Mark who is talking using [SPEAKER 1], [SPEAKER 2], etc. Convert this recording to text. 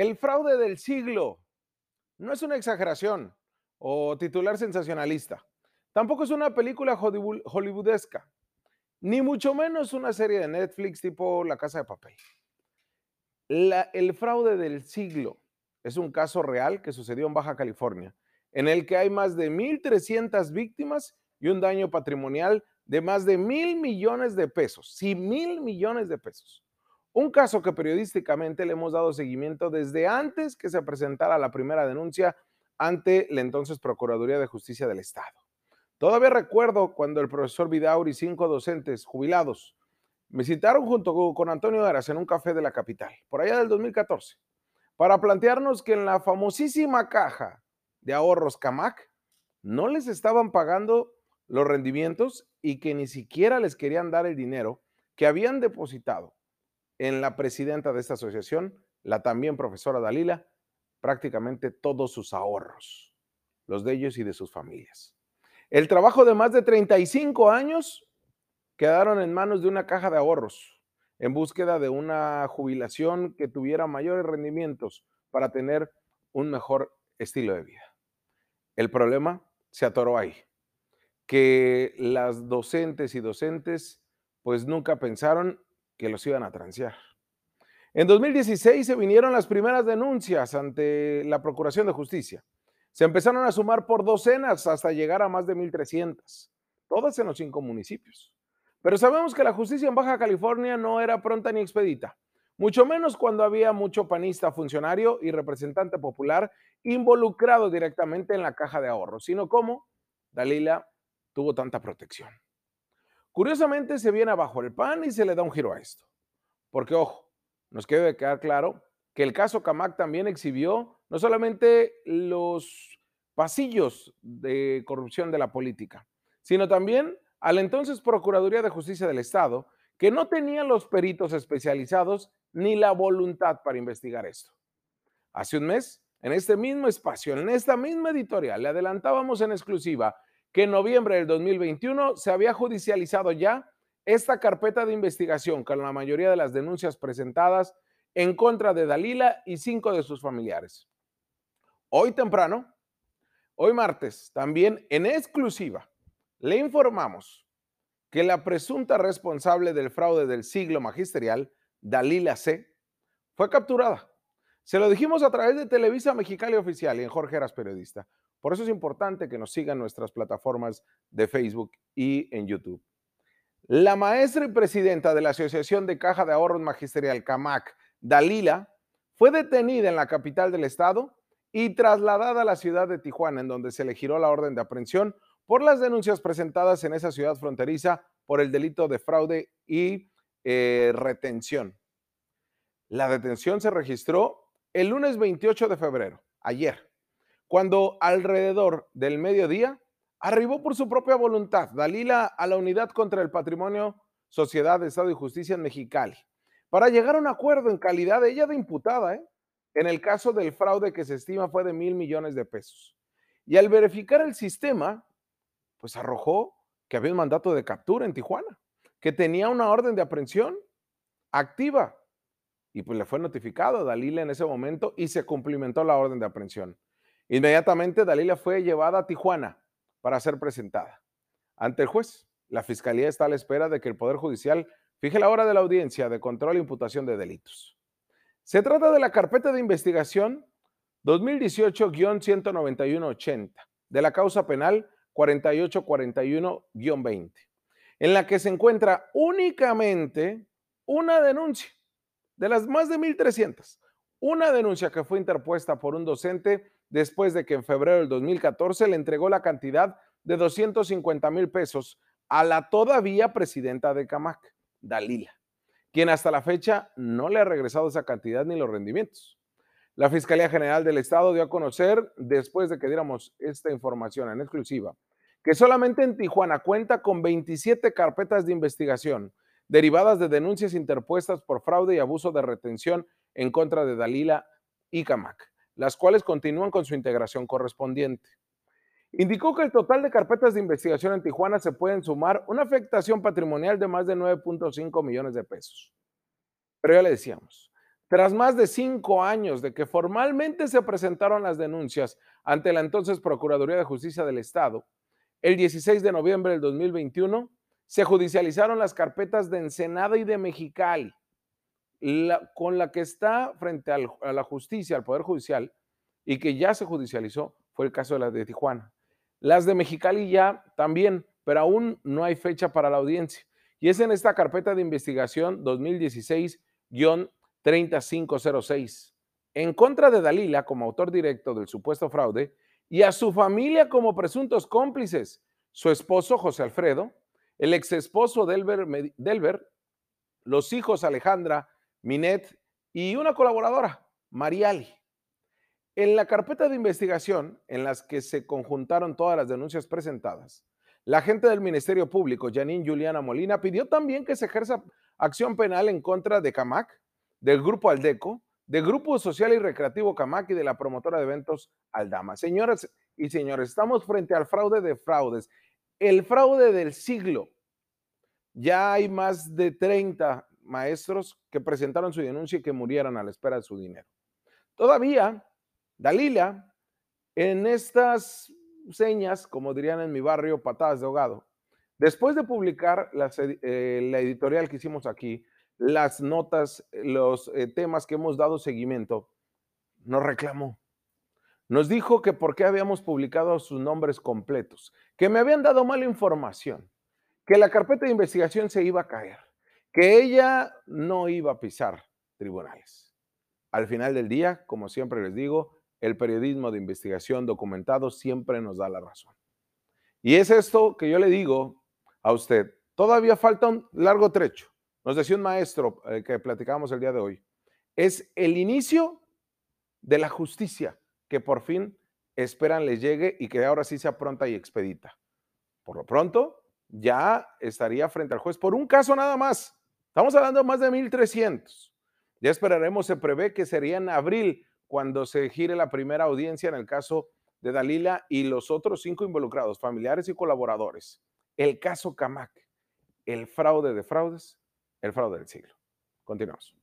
[SPEAKER 1] El fraude del siglo no es una exageración o titular sensacionalista. Tampoco es una película hollywoodesca, ni mucho menos una serie de Netflix tipo La Casa de Papel. el fraude del siglo es un caso real que sucedió en Baja California, en el que hay más de 1.300 víctimas y un daño patrimonial de más de mil millones de pesos. Sí, mil millones de pesos. Un caso que periodísticamente le hemos dado seguimiento desde antes que se presentara la primera denuncia ante la entonces Procuraduría de Justicia del Estado. Todavía recuerdo cuando el profesor Vidauri y cinco docentes jubilados me citaron junto con Antonio Aras en un café de la capital, por allá del 2014, para plantearnos que en la famosísima caja de ahorros CAMAC no les estaban pagando los rendimientos y que ni siquiera les querían dar el dinero que habían depositado en la presidenta de esta asociación, la también profesora Dalila, prácticamente todos sus ahorros, los de ellos y de sus familias. El trabajo de más de 35 años quedaron en manos de una caja de ahorros en búsqueda de una jubilación que tuviera mayores rendimientos para tener un mejor estilo de vida. El problema se atoró ahí que las docentes y docentes pues nunca pensaron que los iban a transear. En 2016 se vinieron las primeras denuncias ante la Procuración de Justicia. Se empezaron a sumar por docenas hasta llegar a más de 1.300, todas en los cinco municipios. Pero sabemos que la justicia en Baja California no era pronta ni expedita, mucho menos cuando había mucho panista funcionario y representante popular involucrado directamente en la caja de ahorros, sino como Dalila tuvo tanta protección. Curiosamente se viene abajo el pan y se le da un giro a esto. Porque, ojo, nos debe quedar claro que el caso Camac también exhibió no solamente los pasillos de corrupción de la política, sino también a la entonces Procuraduría de Justicia del Estado, que no tenía los peritos especializados ni la voluntad para investigar esto. Hace un mes, en este mismo espacio, en esta misma editorial, le adelantábamos en exclusiva que en noviembre del 2021 se había judicializado ya esta carpeta de investigación con la mayoría de las denuncias presentadas en contra de Dalila y cinco de sus familiares. Hoy temprano, hoy martes, también en exclusiva, le informamos que la presunta responsable del fraude del siglo magisterial, Dalila C., fue capturada. Se lo dijimos a través de Televisa Mexicali Oficial y en Jorge Eras Periodista. Por eso es importante que nos sigan nuestras plataformas de Facebook y en YouTube. La maestra y presidenta de la Asociación de Caja de Ahorros Magisterial, CAMAC, Dalila, fue detenida en la capital del estado y trasladada a la ciudad de Tijuana, en donde se le giró la orden de aprehensión por las denuncias presentadas en esa ciudad fronteriza por el delito de fraude y eh, retención. La detención se registró el lunes 28 de febrero, ayer cuando alrededor del mediodía arribó por su propia voluntad Dalila a la Unidad contra el Patrimonio, Sociedad Estado y Justicia en Mexicali, para llegar a un acuerdo en calidad de ella de imputada, ¿eh? en el caso del fraude que se estima fue de mil millones de pesos. Y al verificar el sistema, pues arrojó que había un mandato de captura en Tijuana, que tenía una orden de aprehensión activa. Y pues le fue notificado a Dalila en ese momento y se cumplimentó la orden de aprehensión. Inmediatamente Dalila fue llevada a Tijuana para ser presentada ante el juez. La fiscalía está a la espera de que el Poder Judicial fije la hora de la audiencia de control e imputación de delitos. Se trata de la carpeta de investigación 2018-19180 de la causa penal 4841-20, en la que se encuentra únicamente una denuncia de las más de 1.300, una denuncia que fue interpuesta por un docente después de que en febrero del 2014 le entregó la cantidad de 250 mil pesos a la todavía presidenta de Camac, Dalila, quien hasta la fecha no le ha regresado esa cantidad ni los rendimientos. La Fiscalía General del Estado dio a conocer, después de que diéramos esta información en exclusiva, que solamente en Tijuana cuenta con 27 carpetas de investigación derivadas de denuncias interpuestas por fraude y abuso de retención en contra de Dalila y Camac las cuales continúan con su integración correspondiente. Indicó que el total de carpetas de investigación en Tijuana se pueden sumar una afectación patrimonial de más de 9.5 millones de pesos. Pero ya le decíamos, Tras más de cinco años de que formalmente se presentaron las denuncias ante la entonces Procuraduría de Justicia del Estado, el 16 de noviembre del 2021 se judicializaron las carpetas de Ensenada y de Mexicali, con la que está frente a la justicia, al Poder Judicial, y que ya se judicializó, fue el caso de las de Tijuana. Las de Mexicali ya también, pero aún no hay fecha para la audiencia. Y es en esta carpeta de investigación 2016-3506, en contra de Dalila como autor directo del supuesto fraude y a su familia como presuntos cómplices, su esposo José Alfredo, el ex esposo Delber, Delber, los hijos Alejandra, Minet y una colaboradora, Mariali. En la carpeta de investigación en las que se conjuntaron todas las denuncias presentadas, la agente del Ministerio Público, Janine Juliana Molina, pidió también que se ejerza acción penal en contra de CAMAC, del Grupo Aldeco, del Grupo Social y Recreativo CAMAC y de la promotora de eventos Aldama. Señoras y señores, estamos frente al fraude de fraudes el fraude del siglo. Ya hay más de 30 maestros que presentaron su denuncia y que murieran a la espera de su dinero. Todavía, Dalila, en estas señas, como dirían en mi barrio, patadas de ahogado, después de publicar eh, la editorial que hicimos aquí, las notas, los eh, temas que hemos dado seguimiento, nos reclamó. Nos dijo que por qué habíamos publicado sus nombres completos, que me habían dado mala información, que la carpeta de investigación se iba a caer, que ella no iba a pisar tribunales. Al final del día, como siempre les digo, el periodismo de investigación documentado siempre nos da la razón. Y es esto que yo le digo a usted. Todavía falta un largo trecho. Nos decía un maestro eh, que platicábamos el día de hoy. Es el inicio de la justicia que por fin esperan les llegue y que ahora sí sea pronta y expedita. Por lo pronto, ya estaría frente al juez por un caso nada más. Estamos hablando de más de 1.300. Ya esperaremos, se prevé que sería en abril cuando se gire la primera audiencia en el caso de Dalila y los otros cinco involucrados, familiares y colaboradores. El caso Camac, el fraude de fraudes, el fraude del siglo. Continuamos.